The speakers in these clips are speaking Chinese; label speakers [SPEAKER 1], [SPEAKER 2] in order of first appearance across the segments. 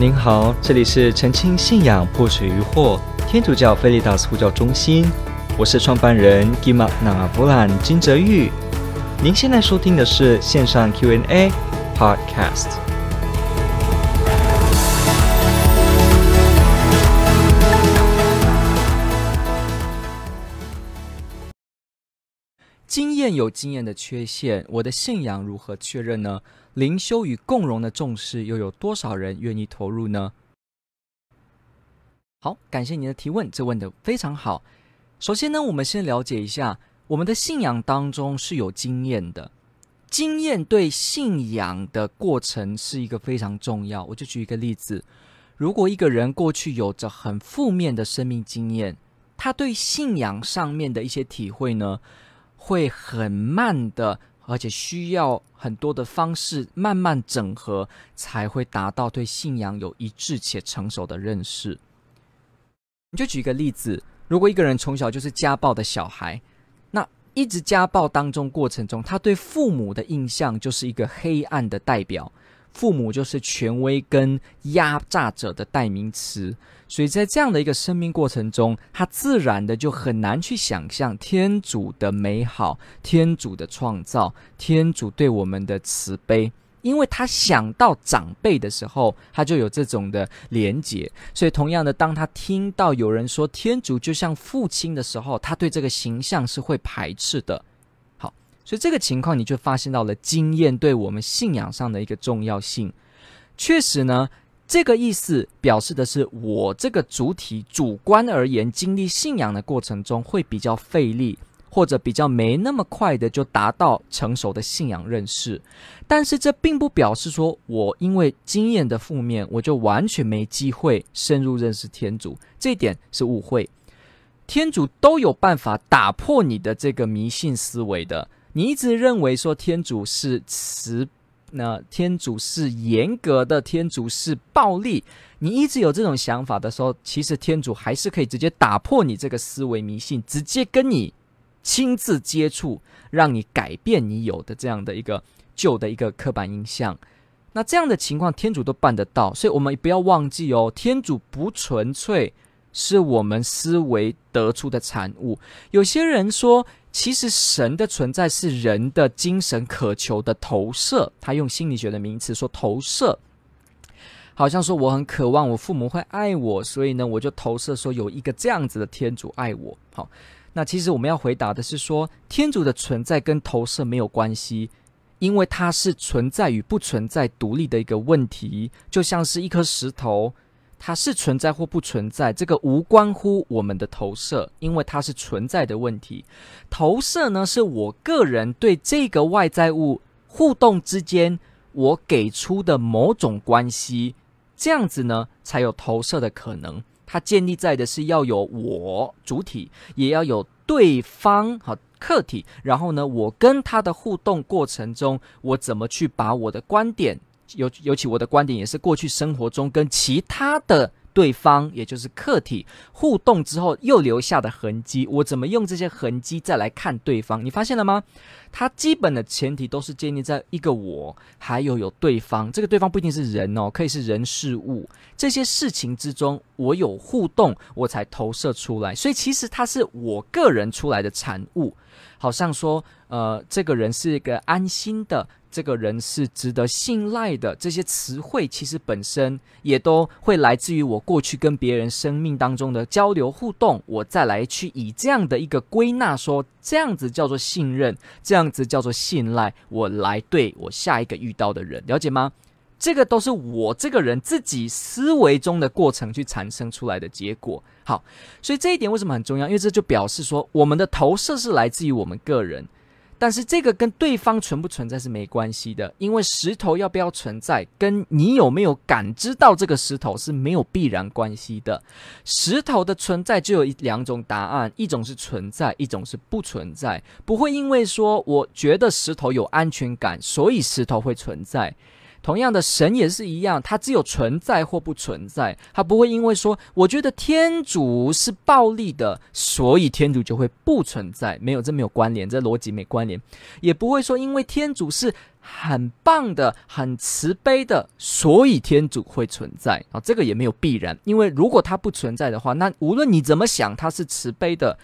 [SPEAKER 1] 您好，这里是澄清信仰破除疑惑天主教菲利达斯呼叫中心，我是创办人吉玛那布兰金泽玉。您现在收听的是线上 Q&A Podcast。
[SPEAKER 2] 经验有经验的缺陷，我的信仰如何确认呢？灵修与共融的重视，又有多少人愿意投入呢？好，感谢您的提问，这问得非常好。首先呢，我们先了解一下，我们的信仰当中是有经验的，经验对信仰的过程是一个非常重要。我就举一个例子，如果一个人过去有着很负面的生命经验，他对信仰上面的一些体会呢，会很慢的。而且需要很多的方式慢慢整合，才会达到对信仰有一致且成熟的认识。你就举一个例子，如果一个人从小就是家暴的小孩，那一直家暴当中过程中，他对父母的印象就是一个黑暗的代表。父母就是权威跟压榨者的代名词，所以在这样的一个生命过程中，他自然的就很难去想象天主的美好、天主的创造、天主对我们的慈悲，因为他想到长辈的时候，他就有这种的连结。所以同样的，当他听到有人说天主就像父亲的时候，他对这个形象是会排斥的。好所以这个情况，你就发现到了经验对我们信仰上的一个重要性。确实呢，这个意思表示的是，我这个主体主观而言，经历信仰的过程中会比较费力，或者比较没那么快的就达到成熟的信仰认识。但是这并不表示说我因为经验的负面，我就完全没机会深入认识天主。这一点是误会。天主都有办法打破你的这个迷信思维的。你一直认为说天主是慈，那天主是严格的，天主是暴力。你一直有这种想法的时候，其实天主还是可以直接打破你这个思维迷信，直接跟你亲自接触，让你改变你有的这样的一个旧的一个刻板印象。那这样的情况，天主都办得到，所以我们不要忘记哦，天主不纯粹是我们思维得出的产物。有些人说。其实神的存在是人的精神渴求的投射，他用心理学的名词说投射，好像说我很渴望我父母会爱我，所以呢，我就投射说有一个这样子的天主爱我。好，那其实我们要回答的是说，天主的存在跟投射没有关系，因为它是存在与不存在独立的一个问题，就像是一颗石头。它是存在或不存在，这个无关乎我们的投射，因为它是存在的问题。投射呢，是我个人对这个外在物互动之间，我给出的某种关系，这样子呢，才有投射的可能。它建立在的是要有我主体，也要有对方和客体，然后呢，我跟他的互动过程中，我怎么去把我的观点。尤尤其我的观点也是，过去生活中跟其他的对方，也就是客体互动之后又留下的痕迹，我怎么用这些痕迹再来看对方？你发现了吗？它基本的前提都是建立在一个我，还有有对方。这个对方不一定是人哦，可以是人事物。这些事情之中，我有互动，我才投射出来。所以其实它是我个人出来的产物。好像说，呃，这个人是一个安心的。这个人是值得信赖的，这些词汇其实本身也都会来自于我过去跟别人生命当中的交流互动，我再来去以这样的一个归纳说，这样子叫做信任，这样子叫做信赖，我来对我下一个遇到的人，了解吗？这个都是我这个人自己思维中的过程去产生出来的结果。好，所以这一点为什么很重要？因为这就表示说，我们的投射是来自于我们个人。但是这个跟对方存不存在是没关系的，因为石头要不要存在，跟你有没有感知到这个石头是没有必然关系的。石头的存在就有一两种答案，一种是存在，一种是不存在。不会因为说我觉得石头有安全感，所以石头会存在。同样的，神也是一样，它只有存在或不存在，它不会因为说我觉得天主是暴力的，所以天主就会不存在。没有，这没有关联，这逻辑没关联。也不会说因为天主是很棒的、很慈悲的，所以天主会存在啊，这个也没有必然。因为如果它不存在的话，那无论你怎么想，它是慈悲的。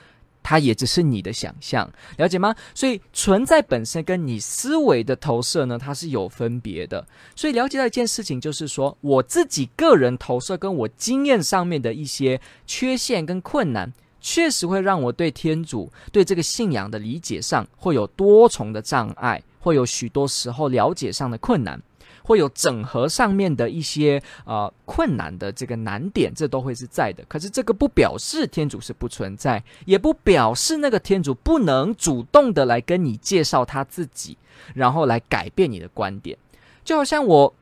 [SPEAKER 2] 它也只是你的想象，了解吗？所以存在本身跟你思维的投射呢，它是有分别的。所以了解到一件事情，就是说我自己个人投射跟我经验上面的一些缺陷跟困难，确实会让我对天主、对这个信仰的理解上会有多重的障碍，会有许多时候了解上的困难。会有整合上面的一些呃困难的这个难点，这都会是在的。可是这个不表示天主是不存在，也不表示那个天主不能主动的来跟你介绍他自己，然后来改变你的观点。就好像我。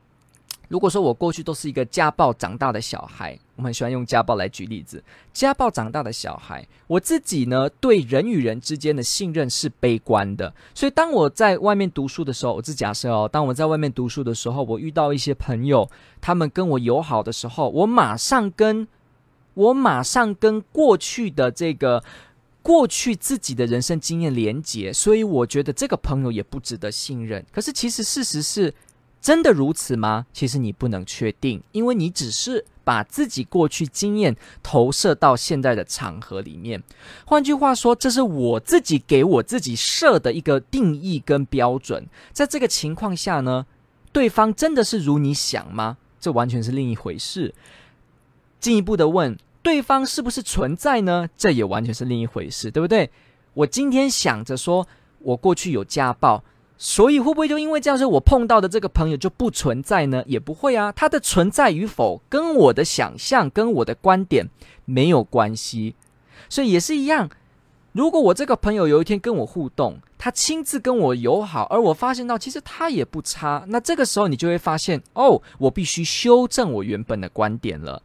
[SPEAKER 2] 如果说我过去都是一个家暴长大的小孩，我们很喜欢用家暴来举例子。家暴长大的小孩，我自己呢，对人与人之间的信任是悲观的。所以当我在外面读书的时候，我是假设哦，当我在外面读书的时候，我遇到一些朋友，他们跟我友好的时候，我马上跟我马上跟过去的这个过去自己的人生经验连结，所以我觉得这个朋友也不值得信任。可是其实事实是。真的如此吗？其实你不能确定，因为你只是把自己过去经验投射到现在的场合里面。换句话说，这是我自己给我自己设的一个定义跟标准。在这个情况下呢，对方真的是如你想吗？这完全是另一回事。进一步的问，对方是不是存在呢？这也完全是另一回事，对不对？我今天想着说，我过去有家暴。所以会不会就因为这样，说我碰到的这个朋友就不存在呢？也不会啊，他的存在与否跟我的想象、跟我的观点没有关系。所以也是一样，如果我这个朋友有一天跟我互动，他亲自跟我友好，而我发现到其实他也不差，那这个时候你就会发现，哦，我必须修正我原本的观点了。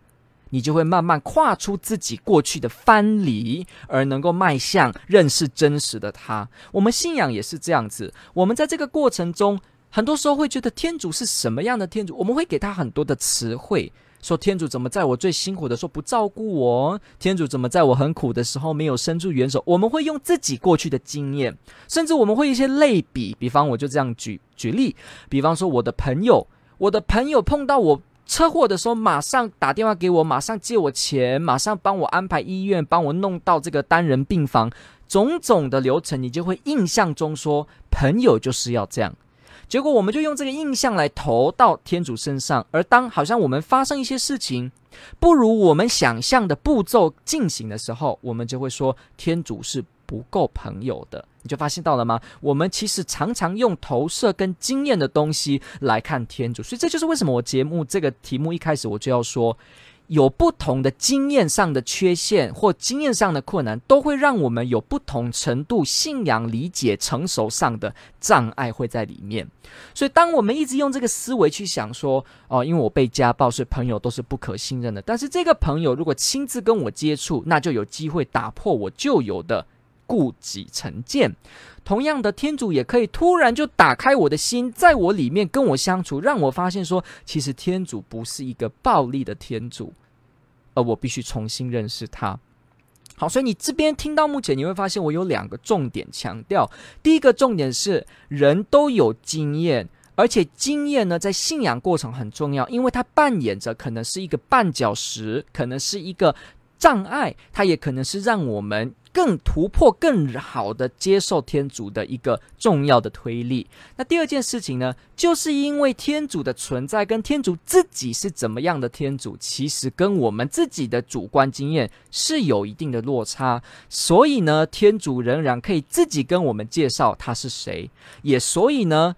[SPEAKER 2] 你就会慢慢跨出自己过去的藩篱，而能够迈向认识真实的他。我们信仰也是这样子。我们在这个过程中，很多时候会觉得天主是什么样的天主？我们会给他很多的词汇，说天主怎么在我最辛苦的时候不照顾我？天主怎么在我很苦的时候没有伸出援手？我们会用自己过去的经验，甚至我们会一些类比。比方，我就这样举举例，比方说我的朋友，我的朋友碰到我。车祸的时候，马上打电话给我，马上借我钱，马上帮我安排医院，帮我弄到这个单人病房，种种的流程，你就会印象中说，朋友就是要这样。结果我们就用这个印象来投到天主身上，而当好像我们发生一些事情，不如我们想象的步骤进行的时候，我们就会说天主是不够朋友的。你就发现到了吗？我们其实常常用投射跟经验的东西来看天主，所以这就是为什么我节目这个题目一开始我就要说，有不同的经验上的缺陷或经验上的困难，都会让我们有不同程度信仰理解成熟上的障碍会在里面。所以，当我们一直用这个思维去想说，哦，因为我被家暴，所以朋友都是不可信任的。但是这个朋友如果亲自跟我接触，那就有机会打破我旧有的。顾己成见，同样的，天主也可以突然就打开我的心，在我里面跟我相处，让我发现说，其实天主不是一个暴力的天主，而我必须重新认识他。好，所以你这边听到目前，你会发现我有两个重点强调。第一个重点是，人都有经验，而且经验呢，在信仰过程很重要，因为它扮演着可能是一个绊脚石，可能是一个障碍，它也可能是让我们。更突破、更好的接受天主的一个重要的推力。那第二件事情呢，就是因为天主的存在跟天主自己是怎么样的天主，其实跟我们自己的主观经验是有一定的落差。所以呢，天主仍然可以自己跟我们介绍他是谁。也所以呢，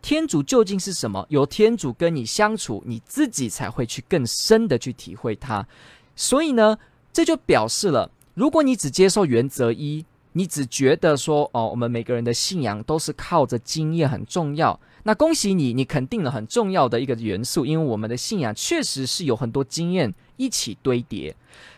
[SPEAKER 2] 天主究竟是什么？由天主跟你相处，你自己才会去更深的去体会他。所以呢，这就表示了。如果你只接受原则一，你只觉得说哦，我们每个人的信仰都是靠着经验很重要，那恭喜你，你肯定了很重要的一个元素，因为我们的信仰确实是有很多经验一起堆叠。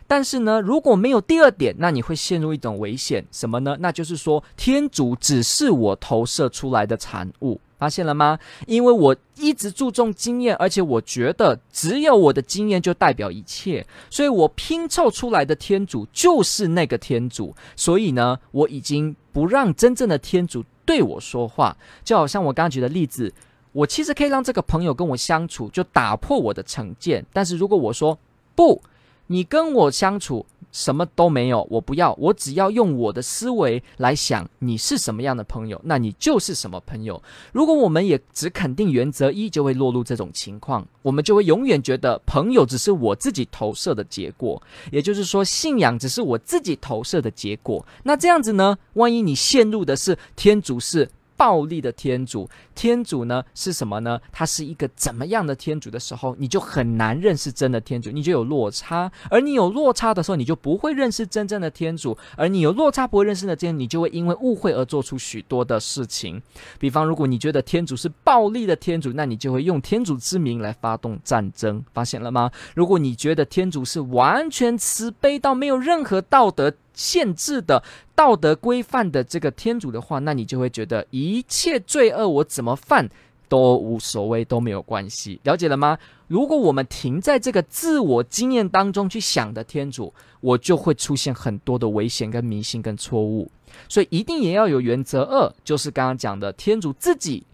[SPEAKER 2] 但是呢，如果没有第二点，那你会陷入一种危险，什么呢？那就是说天主只是我投射出来的产物，发现了吗？因为我一直注重经验，而且我觉得只有我的经验就代表一切，所以我拼凑出来的天主就是那个天主。所以呢，我已经不让真正的天主对我说话。就好像我刚刚举的例子，我其实可以让这个朋友跟我相处，就打破我的成见。但是如果我说不，你跟我相处。什么都没有，我不要，我只要用我的思维来想你是什么样的朋友，那你就是什么朋友。如果我们也只肯定原则一，就会落入这种情况，我们就会永远觉得朋友只是我自己投射的结果，也就是说，信仰只是我自己投射的结果。那这样子呢？万一你陷入的是天主是暴力的天主，天主呢是什么呢？他是一个怎么样的天主的时候，你就很难认识真的天主，你就有落差。而你有落差的时候，你就不会认识真正的天主。而你有落差不会认识的天主，你就会因为误会而做出许多的事情。比方，如果你觉得天主是暴力的天主，那你就会用天主之名来发动战争。发现了吗？如果你觉得天主是完全慈悲到没有任何道德限制的道德规范的这个天主的话，那你就会觉得一切罪恶我怎么犯都无所谓，都没有关系。了解了吗？如果我们停在这个自我经验当中去想的天主，我就会出现很多的危险、跟迷信、跟错误。所以一定也要有原则二，就是刚刚讲的天主自己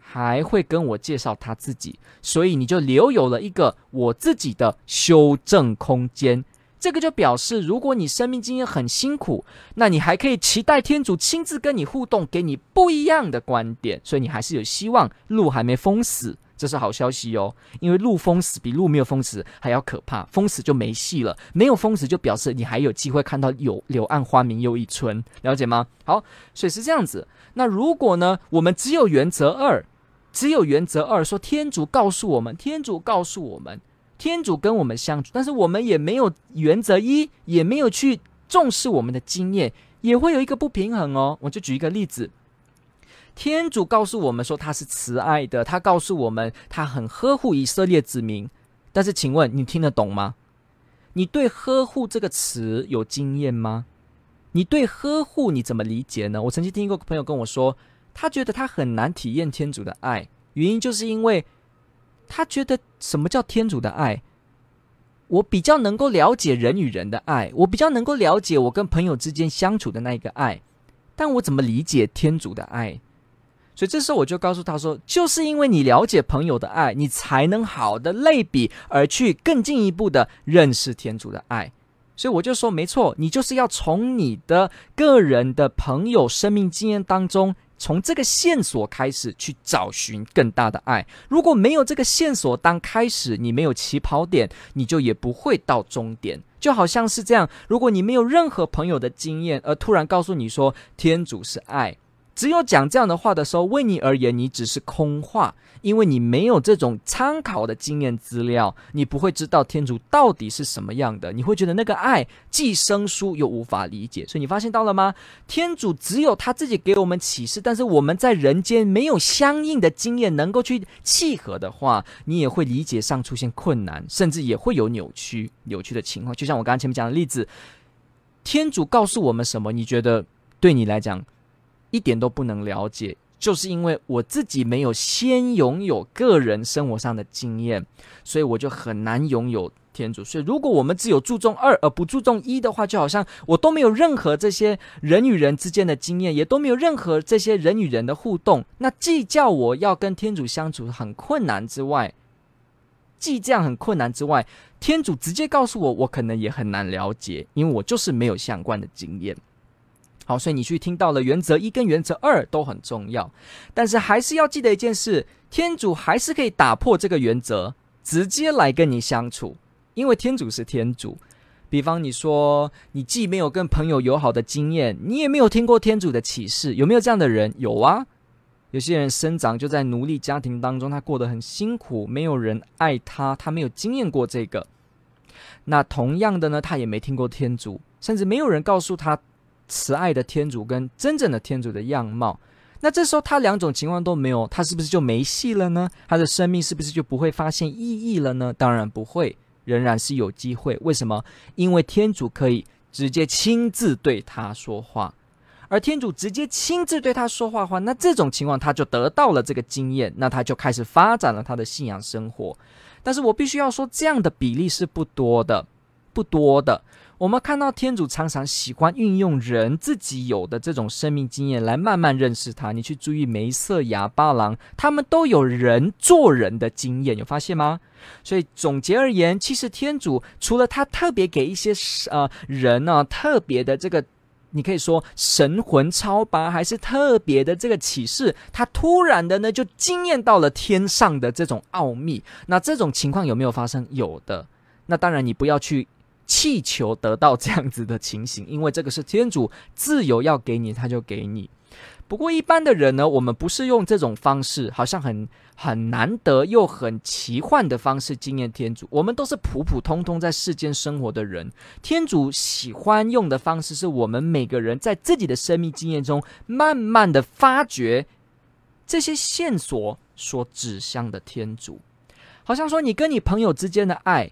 [SPEAKER 2] 还会跟我介绍他自己，所以你就留有了一个我自己的修正空间。这个就表示，如果你生命经验很辛苦，那你还可以期待天主亲自跟你互动，给你不一样的观点。所以你还是有希望，路还没封死，这是好消息哦。因为路封死比路没有封死还要可怕，封死就没戏了。没有封死就表示你还有机会看到有柳暗花明又一村，了解吗？好，所以是这样子。那如果呢，我们只有原则二，只有原则二，说天主告诉我们，天主告诉我们。天主跟我们相处，但是我们也没有原则一，也没有去重视我们的经验，也会有一个不平衡哦。我就举一个例子，天主告诉我们说他是慈爱的，他告诉我们他很呵护以色列子民，但是请问你听得懂吗？你对呵护这个词有经验吗？你对呵护你怎么理解呢？我曾经听过朋友跟我说，他觉得他很难体验天主的爱，原因就是因为。他觉得什么叫天主的爱？我比较能够了解人与人的爱，我比较能够了解我跟朋友之间相处的那一个爱，但我怎么理解天主的爱？所以这时候我就告诉他说，就是因为你了解朋友的爱，你才能好的类比而去更进一步的认识天主的爱。所以我就说，没错，你就是要从你的个人的朋友生命经验当中。从这个线索开始去找寻更大的爱。如果没有这个线索当开始，你没有起跑点，你就也不会到终点。就好像是这样，如果你没有任何朋友的经验，而突然告诉你说天主是爱。只有讲这样的话的时候，为你而言，你只是空话，因为你没有这种参考的经验资料，你不会知道天主到底是什么样的。你会觉得那个爱既生疏又无法理解。所以你发现到了吗？天主只有他自己给我们启示，但是我们在人间没有相应的经验能够去契合的话，你也会理解上出现困难，甚至也会有扭曲、扭曲的情况。就像我刚刚前面讲的例子，天主告诉我们什么？你觉得对你来讲？一点都不能了解，就是因为我自己没有先拥有个人生活上的经验，所以我就很难拥有天主。所以，如果我们只有注重二而不注重一的话，就好像我都没有任何这些人与人之间的经验，也都没有任何这些人与人的互动，那既叫我要跟天主相处很困难之外，既这样很困难之外，天主直接告诉我，我可能也很难了解，因为我就是没有相关的经验。好，所以你去听到了原则一跟原则二都很重要，但是还是要记得一件事：天主还是可以打破这个原则，直接来跟你相处，因为天主是天主。比方你说，你既没有跟朋友友好的经验，你也没有听过天主的启示，有没有这样的人？有啊，有些人生长就在奴隶家庭当中，他过得很辛苦，没有人爱他，他没有经验过这个。那同样的呢，他也没听过天主，甚至没有人告诉他。慈爱的天主跟真正的天主的样貌，那这时候他两种情况都没有，他是不是就没戏了呢？他的生命是不是就不会发现意义了呢？当然不会，仍然是有机会。为什么？因为天主可以直接亲自对他说话，而天主直接亲自对他说话的话，那这种情况他就得到了这个经验，那他就开始发展了他的信仰生活。但是我必须要说，这样的比例是不多的，不多的。我们看到天主常常喜欢运用人自己有的这种生命经验来慢慢认识他。你去注意梅瑟、亚巴郎，他们都有人做人的经验，有发现吗？所以总结而言，其实天主除了他特别给一些呃人呢、啊、特别的这个，你可以说神魂超拔，还是特别的这个启示，他突然的呢就惊艳到了天上的这种奥秘。那这种情况有没有发生？有的。那当然，你不要去。祈求得到这样子的情形，因为这个是天主自由要给你，他就给你。不过一般的人呢，我们不是用这种方式，好像很很难得又很奇幻的方式经验天主。我们都是普普通通在世间生活的人，天主喜欢用的方式是我们每个人在自己的生命经验中，慢慢的发掘这些线索所指向的天主。好像说你跟你朋友之间的爱。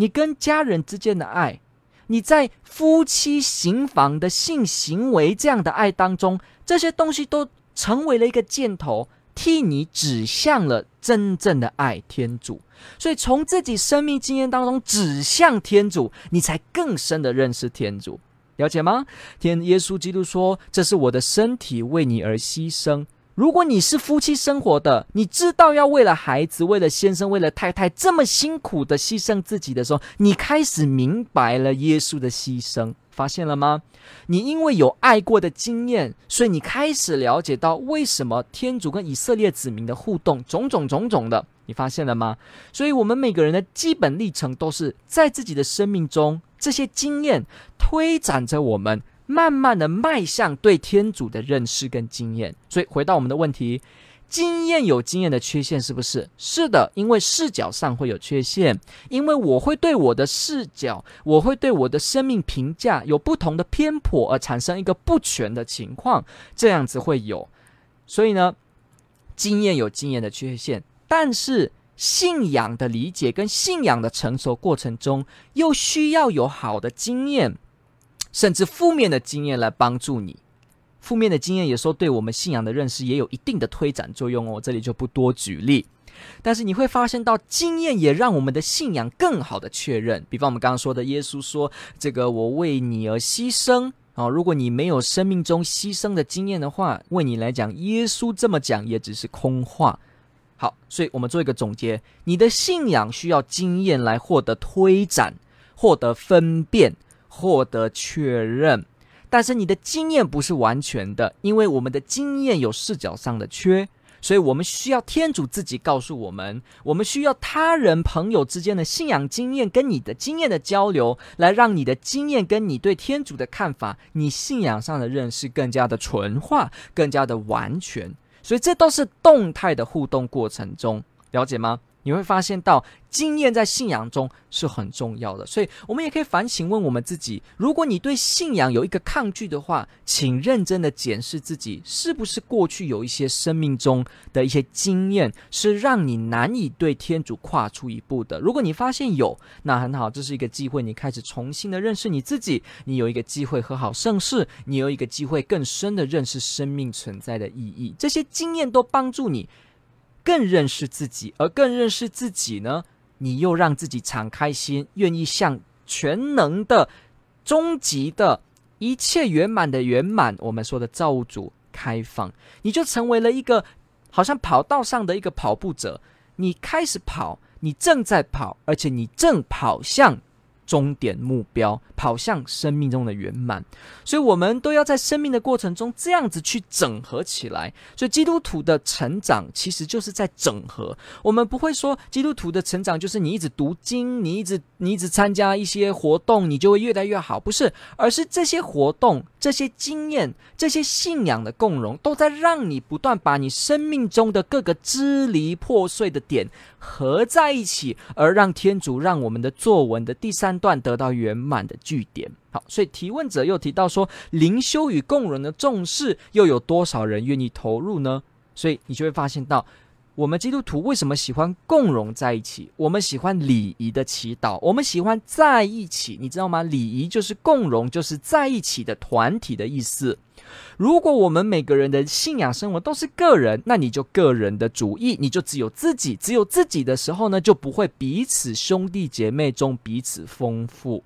[SPEAKER 2] 你跟家人之间的爱，你在夫妻行房的性行为这样的爱当中，这些东西都成为了一个箭头，替你指向了真正的爱——天主。所以从自己生命经验当中指向天主，你才更深的认识天主，了解吗？天耶稣基督说：“这是我的身体，为你而牺牲。”如果你是夫妻生活的，你知道要为了孩子、为了先生、为了太太这么辛苦的牺牲自己的时候，你开始明白了耶稣的牺牲，发现了吗？你因为有爱过的经验，所以你开始了解到为什么天主跟以色列子民的互动种种种种的，你发现了吗？所以，我们每个人的基本历程都是在自己的生命中，这些经验推展着我们。慢慢的迈向对天主的认识跟经验，所以回到我们的问题，经验有经验的缺陷是不是？是的，因为视角上会有缺陷，因为我会对我的视角，我会对我的生命评价有不同的偏颇，而产生一个不全的情况，这样子会有。所以呢，经验有经验的缺陷，但是信仰的理解跟信仰的成熟过程中，又需要有好的经验。甚至负面的经验来帮助你，负面的经验有时候对我们信仰的认识也有一定的推展作用哦。这里就不多举例，但是你会发现到经验也让我们的信仰更好的确认。比方我们刚刚说的，耶稣说：“这个我为你而牺牲。”哦，如果你没有生命中牺牲的经验的话，为你来讲，耶稣这么讲也只是空话。好，所以我们做一个总结：你的信仰需要经验来获得推展，获得分辨。获得确认，但是你的经验不是完全的，因为我们的经验有视角上的缺，所以我们需要天主自己告诉我们，我们需要他人朋友之间的信仰经验跟你的经验的交流，来让你的经验跟你对天主的看法，你信仰上的认识更加的纯化，更加的完全，所以这都是动态的互动过程中，了解吗？你会发现到经验在信仰中是很重要的，所以我们也可以反省问我们自己：如果你对信仰有一个抗拒的话，请认真的检视自己，是不是过去有一些生命中的一些经验，是让你难以对天主跨出一步的。如果你发现有，那很好，这是一个机会，你开始重新的认识你自己，你有一个机会和好盛世，你有一个机会更深的认识生命存在的意义。这些经验都帮助你。更认识自己，而更认识自己呢，你又让自己敞开心，愿意向全能的、终极的、一切圆满的圆满，我们说的造物主开放，你就成为了一个好像跑道上的一个跑步者，你开始跑，你正在跑，而且你正跑向。终点目标，跑向生命中的圆满，所以我们都要在生命的过程中这样子去整合起来。所以基督徒的成长其实就是在整合。我们不会说基督徒的成长就是你一直读经，你一直你一直参加一些活动，你就会越来越好，不是，而是这些活动、这些经验、这些信仰的共融，都在让你不断把你生命中的各个支离破碎的点合在一起，而让天主让我们的作文的第三。段得到圆满的句点。好，所以提问者又提到说，灵修与共融的重视，又有多少人愿意投入呢？所以你就会发现到，我们基督徒为什么喜欢共融在一起？我们喜欢礼仪的祈祷，我们喜欢在一起，你知道吗？礼仪就是共融，就是在一起的团体的意思。如果我们每个人的信仰生活都是个人，那你就个人的主义，你就只有自己，只有自己的时候呢，就不会彼此兄弟姐妹中彼此丰富。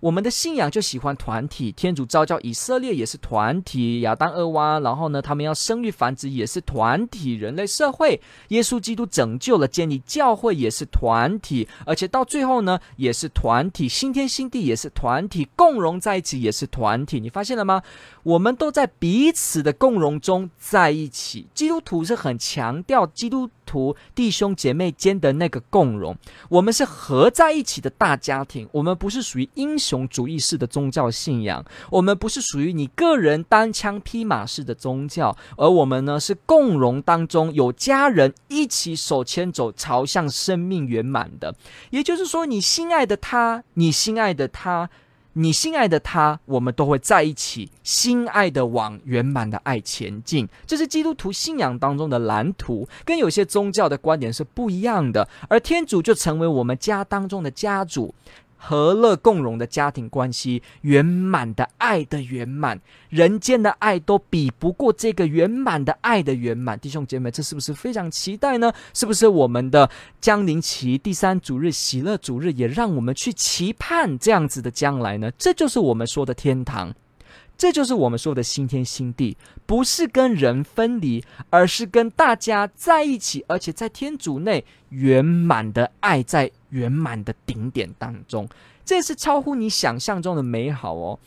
[SPEAKER 2] 我们的信仰就喜欢团体，天主召叫以色列也是团体，亚当、厄娃，然后呢，他们要生育繁殖也是团体，人类社会，耶稣基督拯救了建立教会也是团体，而且到最后呢，也是团体，新天新地也是团体，共融在一起也是团体，你发现了吗？我们都在彼此的共融中在一起。基督徒是很强调基督图弟兄姐妹间的那个共荣，我们是合在一起的大家庭，我们不是属于英雄。主义式的宗教信仰，我们不是属于你个人单枪匹马式的宗教，而我们呢是共荣当中有家人一起手牵走，朝向生命圆满的。也就是说，你心爱的他，你心爱的他。你心爱的他，我们都会在一起，心爱的往圆满的爱前进。这是基督徒信仰当中的蓝图，跟有些宗教的观点是不一样的。而天主就成为我们家当中的家主。和乐共融的家庭关系，圆满的爱的圆满，人间的爱都比不过这个圆满的爱的圆满。弟兄姐妹，这是不是非常期待呢？是不是我们的江宁旗第三主日喜乐主日，也让我们去期盼这样子的将来呢？这就是我们说的天堂。这就是我们说的新天新地，不是跟人分离，而是跟大家在一起，而且在天主内圆满的爱，在圆满的顶点当中，这是超乎你想象中的美好哦。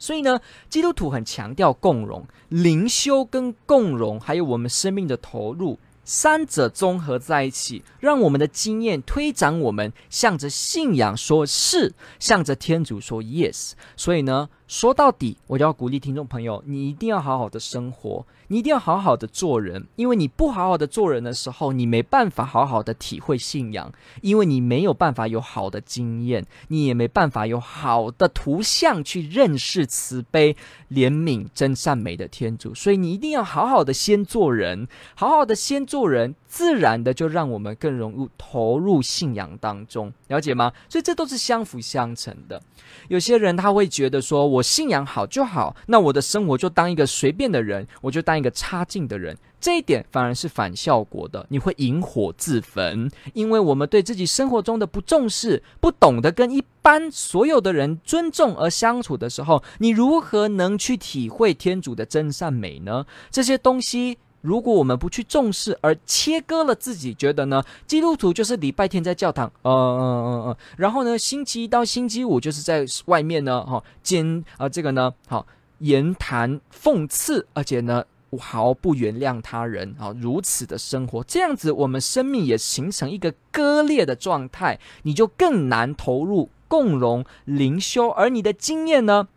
[SPEAKER 2] 所以呢，基督徒很强调共荣、灵修跟共荣，还有我们生命的投入。三者综合在一起，让我们的经验推展我们，向着信仰说是，向着天主说 yes。所以呢，说到底，我就要鼓励听众朋友，你一定要好好的生活。你一定要好好的做人，因为你不好好的做人的时候，你没办法好好的体会信仰，因为你没有办法有好的经验，你也没办法有好的图像去认识慈悲、怜悯、真善美的天主。所以你一定要好好的先做人，好好的先做人，自然的就让我们更融入投入信仰当中，了解吗？所以这都是相辅相成的。有些人他会觉得说，我信仰好就好，那我的生活就当一个随便的人，我就当一个差劲的人，这一点反而是反效果的。你会引火自焚，因为我们对自己生活中的不重视，不懂得跟一般所有的人尊重而相处的时候，你如何能去体会天主的真善美呢？这些东西。如果我们不去重视，而切割了自己，觉得呢，基督徒就是礼拜天在教堂，嗯嗯嗯嗯，然后呢，星期一到星期五就是在外面呢，哈、哦，兼啊、这个呢，好、哦、言谈讽刺，而且呢，毫不原谅他人，啊、哦，如此的生活，这样子我们生命也形成一个割裂的状态，你就更难投入共荣灵修，而你的经验呢？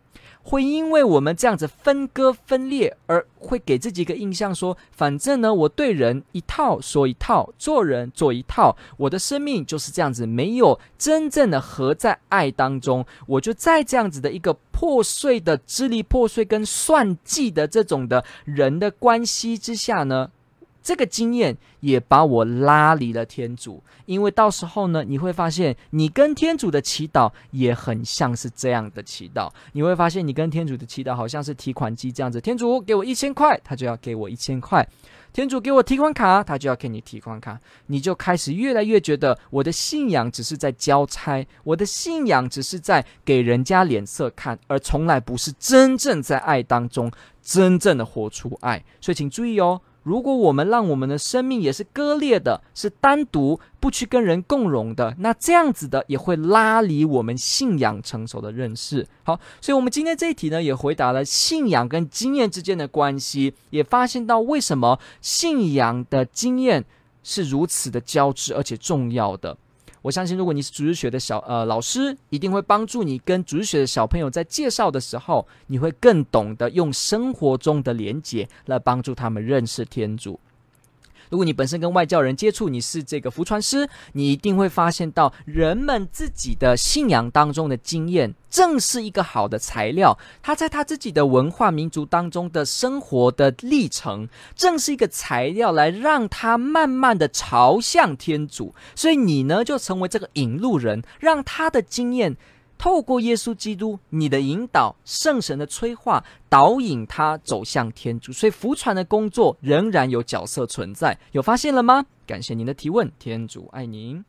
[SPEAKER 2] 会因为我们这样子分割分裂，而会给自己一个印象说，反正呢，我对人一套说一套，做人做一套，我的生命就是这样子，没有真正的合在爱当中，我就在这样子的一个破碎的支离破碎跟算计的这种的人的关系之下呢。这个经验也把我拉离了天主，因为到时候呢，你会发现你跟天主的祈祷也很像是这样的祈祷。你会发现你跟天主的祈祷好像是提款机这样子，天主给我一千块，他就要给我一千块；天主给我提款卡，他就要给你提款卡。你就开始越来越觉得我的信仰只是在交差，我的信仰只是在给人家脸色看，而从来不是真正在爱当中真正的活出爱。所以请注意哦。如果我们让我们的生命也是割裂的，是单独不去跟人共融的，那这样子的也会拉离我们信仰成熟的认识。好，所以我们今天这一题呢，也回答了信仰跟经验之间的关系，也发现到为什么信仰的经验是如此的交织而且重要的。我相信，如果你是主日学的小呃老师，一定会帮助你跟主日学的小朋友在介绍的时候，你会更懂得用生活中的连结来帮助他们认识天主。如果你本身跟外教人接触，你是这个福传师，你一定会发现到人们自己的信仰当中的经验，正是一个好的材料。他在他自己的文化民族当中的生活的历程，正是一个材料，来让他慢慢的朝向天主。所以你呢，就成为这个引路人，让他的经验。透过耶稣基督，你的引导，圣神的催化，导引他走向天主，所以福传的工作仍然有角色存在。有发现了吗？感谢您的提问，天主爱您。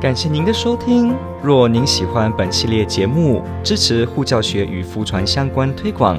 [SPEAKER 1] 感谢您的收听。若您喜欢本系列节目，支持护教学与福传相关推广。